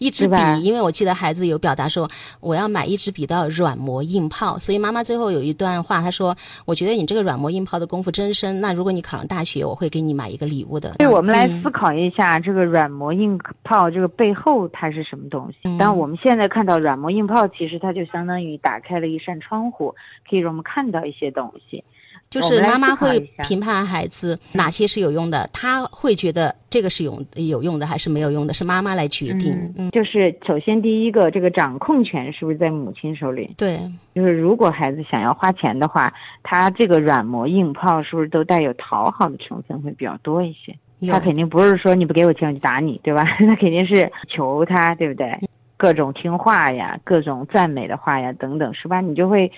一支笔，因为我记得孩子有表达说我要买一支笔到软磨硬泡，所以妈妈最后有一段话，她说：“我觉得你这个软磨硬泡的功夫真深，那如果你考上大学，我会给你买一个礼物的。”对，我们来嗯思考一下这个软磨硬泡这个背后它是什么东西。嗯但我们现在看到软磨硬泡，其实它就相当于打开了一扇窗户，可以让我们看到一些东西。就是妈妈会评判孩子哪些是有用的，他会觉得这个是有有用的还是没有用的，是妈妈来决定。嗯，就是首先第一个，这个掌控权是不是在母亲手里？对，就是如果孩子想要花钱的话，他这个软磨硬泡是不是都带有讨好的成分会比较多一些？他肯定不是说你不给我钱我就打你，对吧？那肯定是求他，对不对？各种听话呀，各种赞美的话呀，等等，是吧？你就会，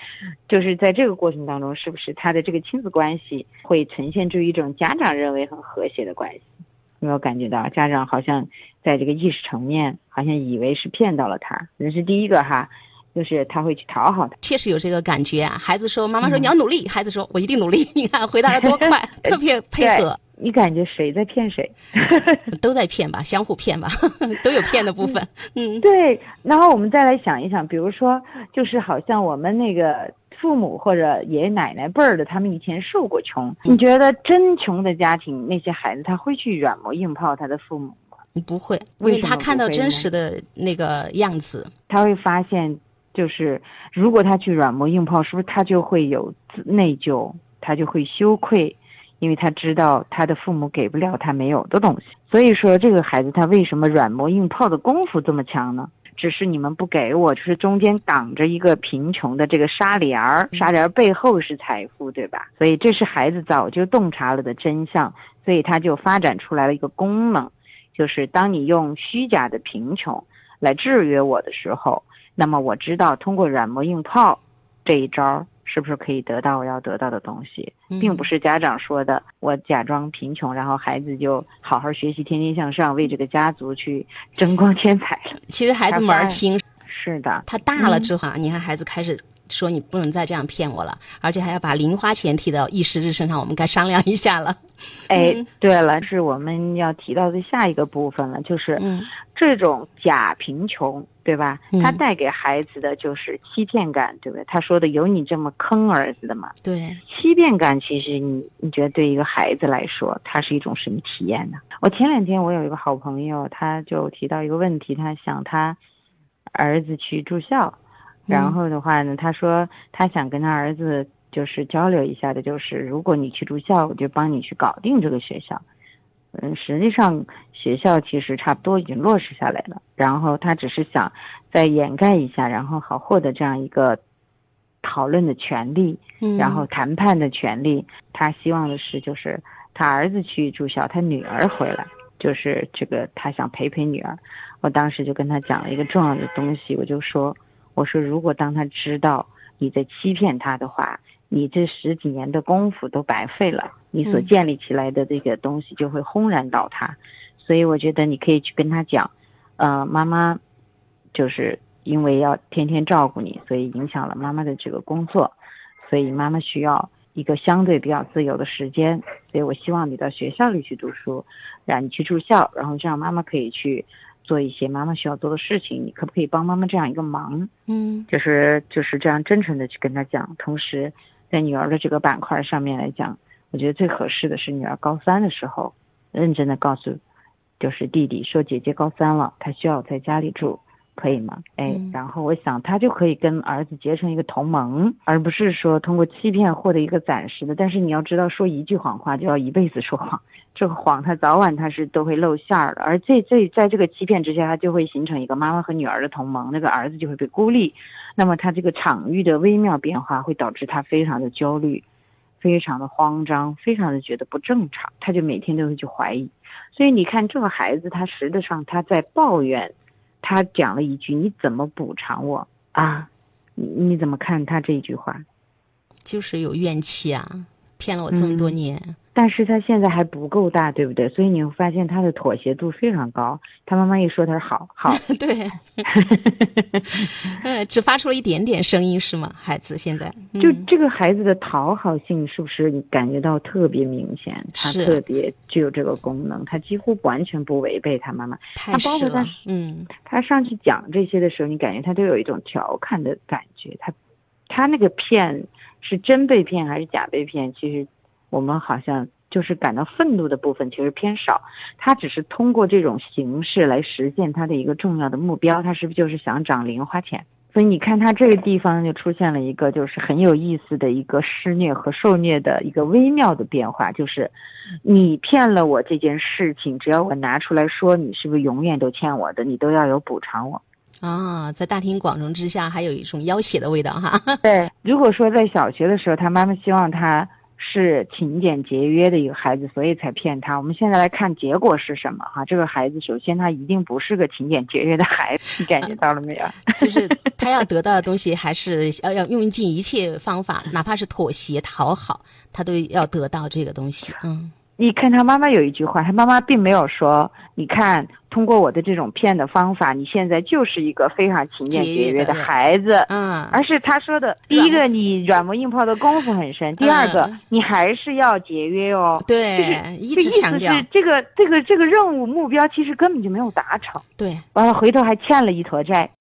就是在这个过程当中，是不是他的这个亲子关系会呈现出一种家长认为很和谐的关系？有没有感觉到家长好像在这个意识层面，好像以为是骗到了他？这是第一个哈，就是他会去讨好他。确实有这个感觉啊。孩子说：“妈妈嗯说你要努力。孩子说：“我一定努力。”你看回答的多快，特别配合，你感觉谁在骗谁？都在骗吧，相互骗吧，都有骗的部分。嗯，对，然后我们再来想一想，比如说，就是好像我们那个父母或者爷爷奶奶辈儿的，他们以前受过穷，你觉得真穷的家庭那些孩子，他会去软磨硬泡他的父母吗？不会，因为他看到真实的那个样子。他会发现，就是如果他去软磨硬泡，是不是他就会有内疚，他就会羞愧，因为他知道他的父母给不了他没有的东西。所以说，这个孩子他为什么软磨硬泡的功夫这么强呢？只是你们不给我，就是中间挡着一个贫穷的这个纱帘儿，纱帘儿背后是财富，对吧？所以这是孩子早就洞察了的真相，所以他就发展出来了一个功能，就是当你用虚假的贫穷来制约我的时候，那么我知道通过软磨硬泡这一招儿是不是可以得到我要得到的东西，嗯。并不是家长说的我假装贫穷，然后孩子就好好学习，天天向上，为这个家族去争光添彩了。其实孩子门儿清，是的，他大了之后啊，你看孩子开始说你不能再这样骗我了，而且还要把零花钱提到议事日身上，我们该商量一下了。哎嗯，对了，是我们要提到的下一个部分了，就是嗯。这种假贫穷，对吧他？带给孩子的就是欺骗感，对不对？他说的有你这么坑儿子的吗？对，欺骗感，其实你你觉得对一个孩子来说，它是一种什么体验呢？我前两天我有一个好朋友，他就提到一个问题，他想他儿子去住校，然后的话呢，他说他想跟他儿子就是交流一下的，就是如果你去住校，我就帮你去搞定这个学校。嗯，实际上学校其实差不多已经落实下来了，然后他只是想再掩盖一下，然后好获得这样一个讨论的权利。嗯然后谈判的权利，他希望的是就是他儿子去住校，他女儿回来，就是这个他想陪陪女儿。我当时就跟他讲了一个重要的东西，我就说，我说如果当他知道你在欺骗他的话，你这十几年的功夫都白费了，你所嗯建立起来的这个东西就会轰然倒塌。所以我觉得你可以去跟他讲，呃，妈妈就是因为要天天照顾你，所以影响了妈妈的这个工作。所以妈妈需要一个相对比较自由的时间，所以我希望你到学校里去读书，让你去住校，然后这样妈妈可以去做一些妈妈需要做的事情，你可不可以帮妈妈这样一个忙？嗯就是就是这样真诚的去跟他讲，同时在女儿的这个板块上面来讲，我觉得最合适的是女儿高三的时候，认真的告诉就是弟弟说姐姐高三了，她需要在家里住。可以吗？哎嗯，然后我想他就可以跟儿子结成一个同盟，而不是说通过欺骗获得一个暂时的。但是你要知道，说一句谎话就要一辈子说谎，这个谎他早晚他是都会露馅儿的。而这这在这个欺骗之下，他就会形成一个妈妈和女儿的同盟，那个儿子就会被孤立。那么他这个场域的微妙变化会导致他非常的焦虑，非常的慌张，非常的觉得不正常，他就每天都会去怀疑。所以你看，这个孩子他实质上他在抱怨。他讲了一句：“你怎么补偿我啊？”你你怎么看他这一句话？就是有怨气啊，骗了我这么多嗯年，但是他现在还不够大，对不对？所以你会发现他的妥协度非常高。他妈妈一说，他说好好，对，嗯，只发出了一点点声音是吗？孩子现在就这个孩子的讨好性是不是你感觉到特别明显？他特别具有这个功能，他几乎完全不违背他妈妈。他包括他，嗯，他上去讲这些的时候，你感觉他都有一种调侃的感觉。他他那个骗是真被骗还是假被骗？其实。我们好像就是感到愤怒的部分其实偏少，他只是通过这种形式来实现他的一个重要的目标，他是不是就是想涨零花钱？所以你看他这个地方就出现了一个就是很有意思的一个施虐和受虐的一个微妙的变化，就是你骗了我这件事情，只要我拿出来说，你是不是永远都欠我的，你都要有补偿我？啊，在大庭广众之下，还有一种要挟的味道哈。对，如果说在小学的时候，他妈妈希望他。是勤俭节约的一个孩子，所以才骗他。我们现在来看结果是什么？哈，这个孩子首先他一定不是个勤俭节约的孩子，你感觉到了没有？就是他要得到的东西，还是要要用尽一切方法，哪怕是妥协讨好，他都要得到这个东西。嗯，你看他妈妈有一句话，他妈妈并没有说，你看。通过我的这种骗的方法，你现在就是一个非常勤俭 节约的孩子，嗯，而是他说的第一个，你软磨硬泡的功夫很深；第二个，你还是要节约哦。对，就是一直强调这个这个这个任务目标其实根本就没有达成。对，完了回头还欠了一坨债。